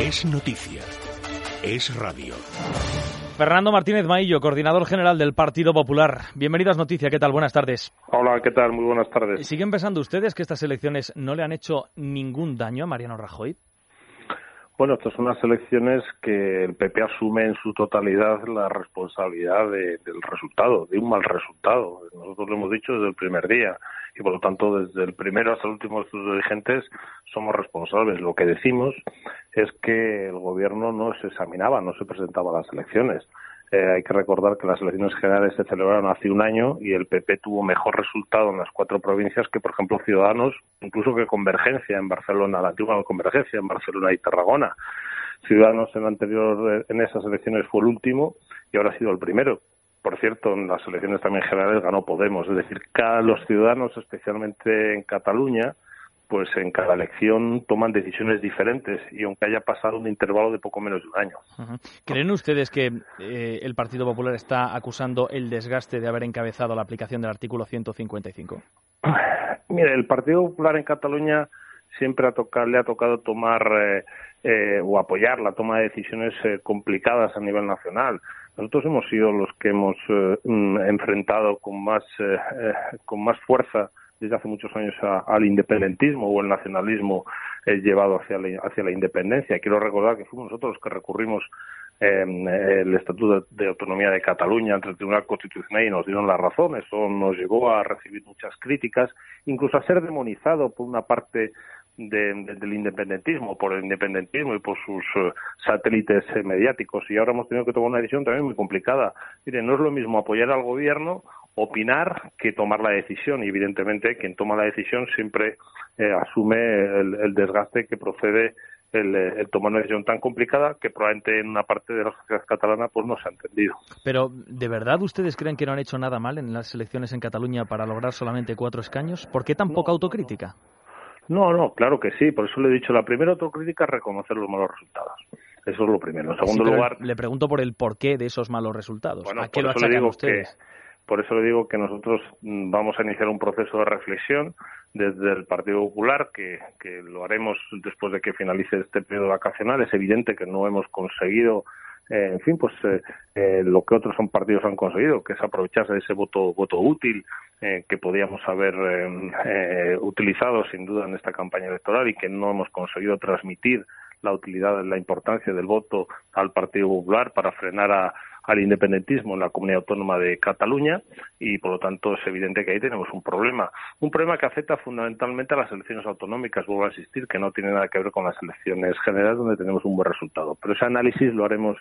Es noticia. Es radio. Fernando Martínez Maillo, coordinador general del Partido Popular. Bienvenido a Noticia. ¿Qué tal? Buenas tardes. Hola, ¿qué tal? Muy buenas tardes. ¿Siguen pensando ustedes que estas elecciones no le han hecho ningún daño a Mariano Rajoy? Bueno, estas son unas elecciones que el PP asume en su totalidad la responsabilidad del resultado, de un mal resultado. Nosotros lo hemos dicho desde el primer día y por lo tanto desde el primero hasta el último de sus dirigentes somos responsables. Lo que decimos es que el gobierno no se examinaba, no se presentaba a las elecciones. Eh, hay que recordar que las elecciones generales se celebraron hace un año y el PP tuvo mejor resultado en las cuatro provincias que, por ejemplo, Ciudadanos, incluso que Convergencia en Barcelona, la antigua Convergencia en Barcelona y Tarragona. Ciudadanos en, anterior, en esas elecciones fue el último y ahora ha sido el primero. Por cierto, en las elecciones también generales ganó Podemos. Es decir, cada los ciudadanos, especialmente en Cataluña, pues en cada elección toman decisiones diferentes y aunque haya pasado un intervalo de poco menos de un año. ¿Creen ustedes que eh, el Partido Popular está acusando el desgaste de haber encabezado la aplicación del artículo 155? Mire, el Partido Popular en Cataluña siempre le ha tocado tomar eh, eh, o apoyar la toma de decisiones complicadas a nivel nacional. Nosotros hemos sido los que hemos mm, enfrentado con más, con más fuerza desde hace muchos años al independentismo o el nacionalismo eh, llevado hacia la, hacia la independencia. Quiero recordar que fuimos nosotros los que recurrimos em, el Estatuto de Autonomía de Cataluña ante el Tribunal Constitucional y nos dieron la razón. Eso nos llevó a recibir muchas críticas, incluso a ser demonizado por una parte del independentismo, por el independentismo y por sus eh, satélites eh, mediáticos. Y ahora hemos tenido que tomar una decisión también muy complicada. Mire, no es lo mismo apoyar al gobierno opinar que tomar la decisión. Y evidentemente quien toma la decisión siempre eh, asume el, desgaste que procede el, tomar una decisión tan complicada que probablemente en una parte de la sociedad catalana pues no se ha entendido. Pero, ¿de verdad ustedes creen que no han hecho nada mal en las elecciones en Cataluña para lograr solamente cuatro escaños? ¿Por qué tan poca autocrítica? No, no, claro que sí. Por eso le he dicho, la primera autocrítica es reconocer los malos resultados. Eso es lo primero. En segundo lugar... Le pregunto por el porqué de esos malos resultados. ¿A qué lo achacan ustedes? Por eso le digo que nosotros mm, vamos a iniciar un proceso de reflexión desde el Partido Popular, que, lo haremos después de que finalice este periodo vacacional. Es evidente que no hemos conseguido eh, en fin, pues eh, eh, lo que otros partidos han conseguido, que es aprovecharse de ese voto voto útil que podíamos haber utilizado sin duda en esta campaña electoral y que no hemos conseguido transmitir la utilidad, la importancia del voto al Partido Popular para frenar a, al independentismo en la comunidad autónoma de Cataluña y por lo tanto es evidente que ahí tenemos un problema. Un problema que afecta fundamentalmente a las elecciones autonómicas, vuelvo a insistir, que no tiene nada que ver con las elecciones generales donde tenemos un buen resultado. Pero ese análisis lo haremos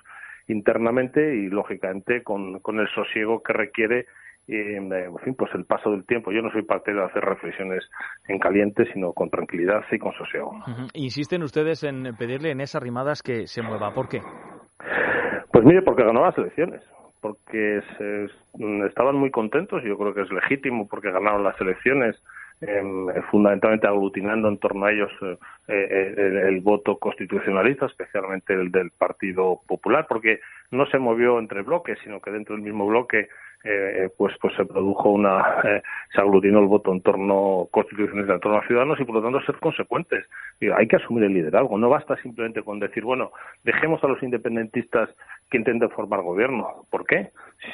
internamente y lógicamente con, el sosiego que requiere eh, en fin, pues el paso del tiempo. Yo no soy parte de hacer reflexiones en caliente, sino con tranquilidad y con sosiego. Insisten ustedes en pedirle en esas rimadas que se mueva. ¿Por qué? Pues mire, porque ganó las elecciones, porque estaban muy contentos, y yo creo que es legítimo porque ganaron las elecciones, em, fundamentalmente aglutinando en torno a ellos eh, eh, el, voto constitucionalista, especialmente el del Partido Popular, porque no se movió entre bloques, sino que dentro del mismo bloque eh, pues pues se produjo una eh, se aglutinó el voto en torno constitucionalista en torno a ciudadanos y por lo tanto ser consecuentes. Hay que asumir el liderazgo. No basta simplemente con decir bueno dejemos a los independentistas que intenten formar gobierno ¿por qué?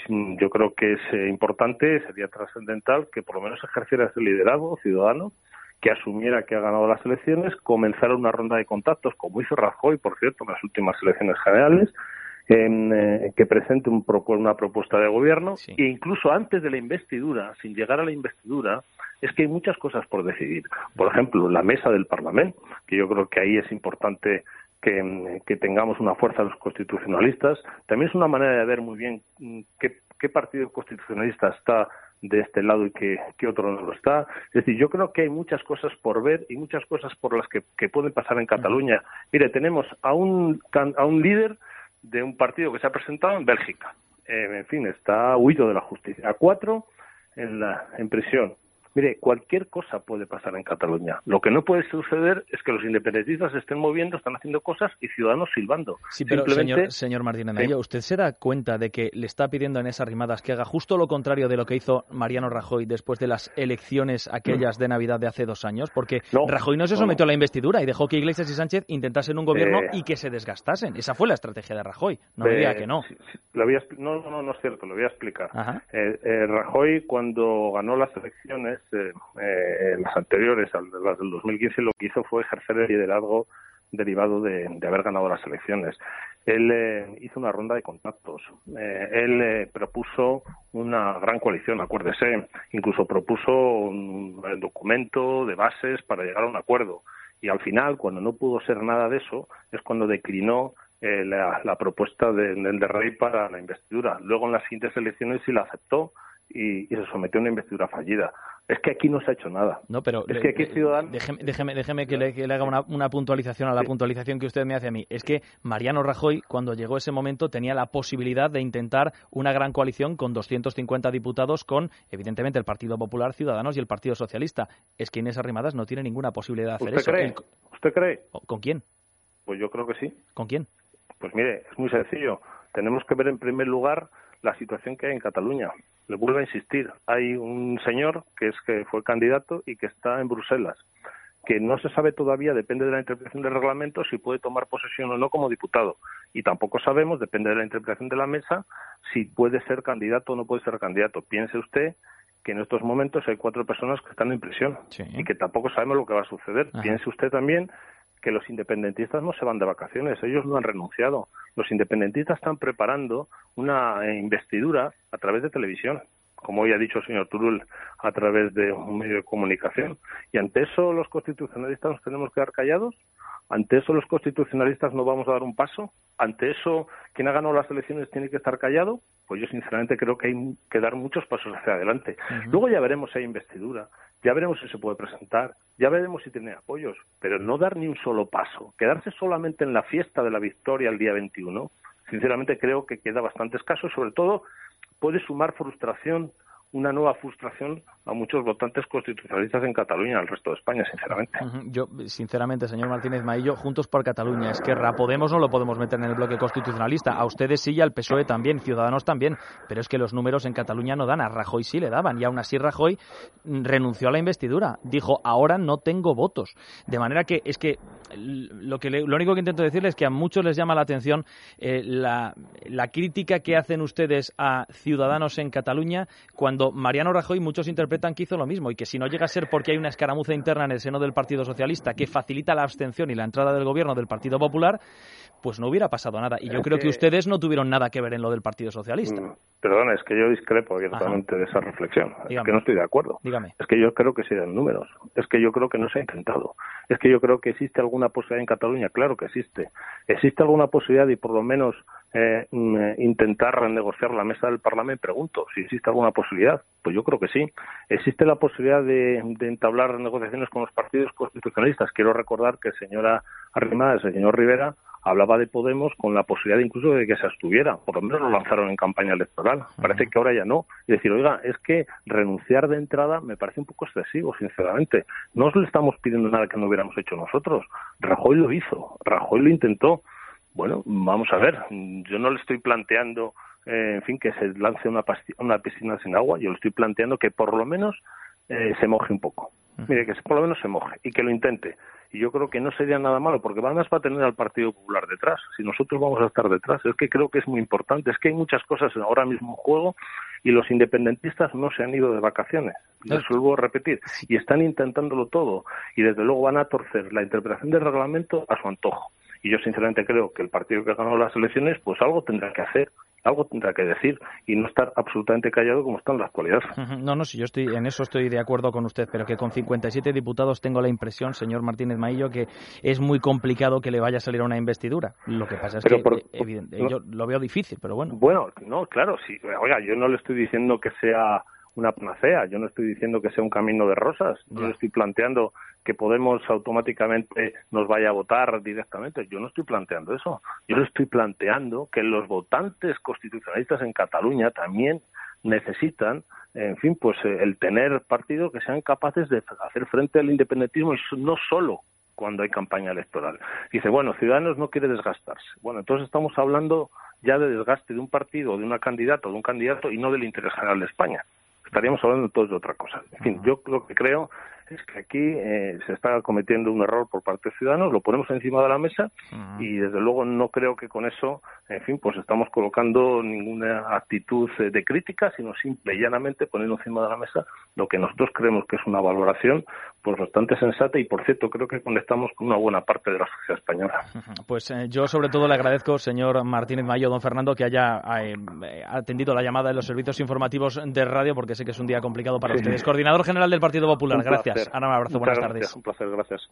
yo creo que es eh, importante sería trascendental que por lo menos ejerciera ese liderazgo ciudadano que asumiera que ha ganado las elecciones, comenzara una ronda de contactos, como hizo Rajoy, por cierto, en las últimas elecciones generales, en, eh, que presente un, una propuesta de gobierno e incluso antes de la investidura, sin llegar a la investidura, es que hay muchas cosas por decidir. Por ejemplo, la mesa del Parlamento, que yo creo que ahí es importante que, que, tengamos una fuerza los constitucionalistas. También es una manera de ver muy bien mm, qué, qué partido constitucionalista está de este lado y qué, qué, otro no lo está. Es decir, yo creo que hay muchas cosas por ver y muchas cosas por las que, que pueden pasar en Cataluña. Mire, tenemos a un, a un líder de un partido que se ha presentado en Bélgica. Eh, en fin, está huido de la justicia. A cuatro en, la, en prisión. Mire, cualquier cosa puede pasar en Cataluña. Lo que no puede suceder es que los independentistas se estén moviendo, están haciendo cosas y ciudadanos silbando. Sí, pero señor, señor Martínez ¿usted se da cuenta de que le está pidiendo en esas rimadas que haga justo lo contrario de lo que hizo Mariano Rajoy después de las elecciones aquellas de Navidad de hace dos años? Porque Rajoy no se sometió a la investidura y dejó que Iglesias y Sánchez intentasen un gobierno eh. y que se desgastasen. Esa fue la estrategia de Rajoy. No diría eh, que no. lo no, no, no es cierto, lo voy a explicar. Eh, Rajoy, cuando ganó las elecciones, las anteriores, las del 2015, lo que hizo fue ejercer el liderazgo derivado de, haber ganado las elecciones. Él eh, hizo una ronda de contactos. Eh, él eh, propuso una gran coalición, acuérdese. Incluso propuso un, documento de bases para llegar a un acuerdo. Y al final, cuando no pudo ser nada de eso, es cuando declinó la, propuesta del de, Rey para la investidura. Luego, en las siguientes elecciones, sí la aceptó y se sometió a una investidura fallida. Es que aquí no se ha hecho nada. No, pero es que aquí Ciudadanos... déjeme, déjeme, que, le, haga una, puntualización a la puntualización que usted me hace a mí. Es que Mariano Rajoy, cuando llegó ese momento, tenía la posibilidad de intentar una gran coalición con 250 diputados con, evidentemente, el Partido Popular, Ciudadanos y el Partido Socialista. Es que Inés Arrimadas no tiene ninguna posibilidad de hacer ¿Usted eso. Cree? ¿Usted cree? ¿Con quién? Pues yo creo que sí. ¿Con quién? Pues mire, es muy sencillo. Tenemos que ver en primer lugar la situación que hay en Cataluña. Le vuelvo a insistir, hay un señor que es que fue candidato y que está en Bruselas, que no se sabe todavía, depende de la interpretación del reglamento, si puede tomar posesión o no como diputado. Y tampoco sabemos, depende de la interpretación de la mesa, si puede ser candidato o no puede ser candidato. Piense usted que en estos momentos hay cuatro personas que están en prisión y que tampoco sabemos lo que va a suceder. Piense usted también que los independentistas no se van de vacaciones, ellos no han renunciado. Los independentistas están preparando una investidura a través de televisión, como hoy ha dicho el señor Turul, a través de un medio de comunicación. Y ante eso los constitucionalistas nos tenemos que quedar callados. Ante eso los constitucionalistas no vamos a dar un paso. Ante eso quien ha ganado las elecciones tiene que estar callado. Pues yo sinceramente creo que hay que dar muchos pasos hacia adelante. Luego ya veremos si hay investidura, ya veremos si se puede presentar, ya veremos si tiene apoyos, pero no dar ni un solo paso, quedarse solamente en la fiesta de la victoria el día 21, sinceramente creo que queda bastante escaso sobre todo puede sumar frustración una nueva frustración a muchos votantes constitucionalistas en Cataluña, al resto de España, sinceramente. Yo, sinceramente, señor Martínez Maillo, Juntos por Cataluña, es que Podemos no lo podemos meter en el bloque constitucionalista, a ustedes sí y al PSOE también, Ciudadanos también, pero es que los números en Cataluña no dan, a Rajoy sí le daban, y aún así Rajoy renunció a la investidura, dijo, ahora no tengo votos. De manera que es que lo, que lo único que intento decirles es que a muchos les llama la atención eh, la, la crítica que hacen ustedes a Ciudadanos en Cataluña cuando Mariano Rajoy muchos interpretan que hizo lo mismo y que si no llega a ser porque hay una escaramuza interna en el seno del Partido Socialista que facilita la abstención y la entrada del gobierno del Partido Popular, pues no hubiera pasado nada. Y yo creo que... ustedes no tuvieron nada que ver en lo del Partido Socialista. Mm, perdona, es que yo discrepo abiertamente de esa reflexión. Es que no estoy de acuerdo. Dígame. Es que yo creo que sí eran números. Es que yo creo que no se ha intentado. Es que yo creo que existe alguna posibilidad en Cataluña. Claro que existe. Existe alguna posibilidad y por lo menos eh, mm, eh, intentar renegociar la mesa del Parlamento, pregunto si existe alguna posibilidad. Pues yo creo que sí. Existe la posibilidad de, entablar negociaciones con los partidos constitucionalistas. Quiero recordar que el señora Arrimadas, el señor Rivera, hablaba de Podemos con la posibilidad incluso de que se abstuviera. Por lo menos lo lanzaron en campaña electoral. Parece que ahora ya no. Y decir, oiga, es que renunciar de entrada me parece un poco excesivo, sinceramente. No os le estamos pidiendo nada que no hubiéramos hecho nosotros. Rajoy lo hizo. Rajoy lo intentó. Bueno, vamos a ver. Yo no le estoy planteando, eh, en fin, que se lance una, una piscina sin agua. Yo le estoy planteando que por lo menos eh, se moje un poco. Mire, que por lo menos se moje y que lo intente. Y yo creo que no sería nada malo, porque además va a tener al Partido Popular detrás. Si nosotros vamos a estar detrás, es que creo que es muy importante. Es que hay muchas cosas ahora mismo en juego y los independentistas no se han ido de vacaciones. Lo vuelvo a repetir. Y están intentándolo todo. Y desde luego van a torcer la interpretación del reglamento a su antojo. Y yo sinceramente creo que el partido que ha ganado las elecciones, pues algo tendrá que hacer algo tendrá que decir y no estar absolutamente callado como está en la actualidad. No, no, sí, yo estoy en eso estoy de acuerdo con usted, pero que con 57 diputados tengo la impresión, señor Martínez Maillo, que es muy complicado que le vaya a salir una investidura. Lo que pasa es que evidente, yo lo veo difícil, pero bueno. Bueno, no, claro, sí. Oiga, yo no le estoy diciendo que sea una panacea. Yo no estoy diciendo que sea un camino de rosas. Yo no estoy planteando que Podemos automáticamente nos vaya a votar directamente. Yo no estoy planteando eso. Yo estoy planteando que los votantes constitucionalistas en Cataluña también necesitan en fin, pues eh, el tener partidos que sean capaces de hacer frente al independentismo y no solo cuando hay campaña electoral. Dice, bueno, Ciudadanos no quiere desgastarse. Bueno, entonces estamos hablando ya de desgaste de un partido, de una candidata, de un candidato y no del interés general de España. Estaríamos hablando todos de otra cosa. En fin, yo lo que creo es que aquí eh, se está cometiendo un error por parte de Ciudadanos, lo ponemos encima de la mesa y desde luego no creo que con eso, en fin, pues estamos colocando ninguna actitud eh, de crítica, sino simple y llanamente poniendo encima de la mesa lo que nosotros creemos que es una valoración pues bastante sensata y por cierto creo que conectamos con una buena parte de la sociedad española. Pues eh, yo sobre todo le agradezco, señor Martínez Mayo, don Fernando, que haya atendido la llamada de los servicios informativos de radio, porque sé que es un día complicado para ustedes. Coordinador General del Partido Popular, gracias. Ana, un abrazo, buenas tardes. Un placer, gracias.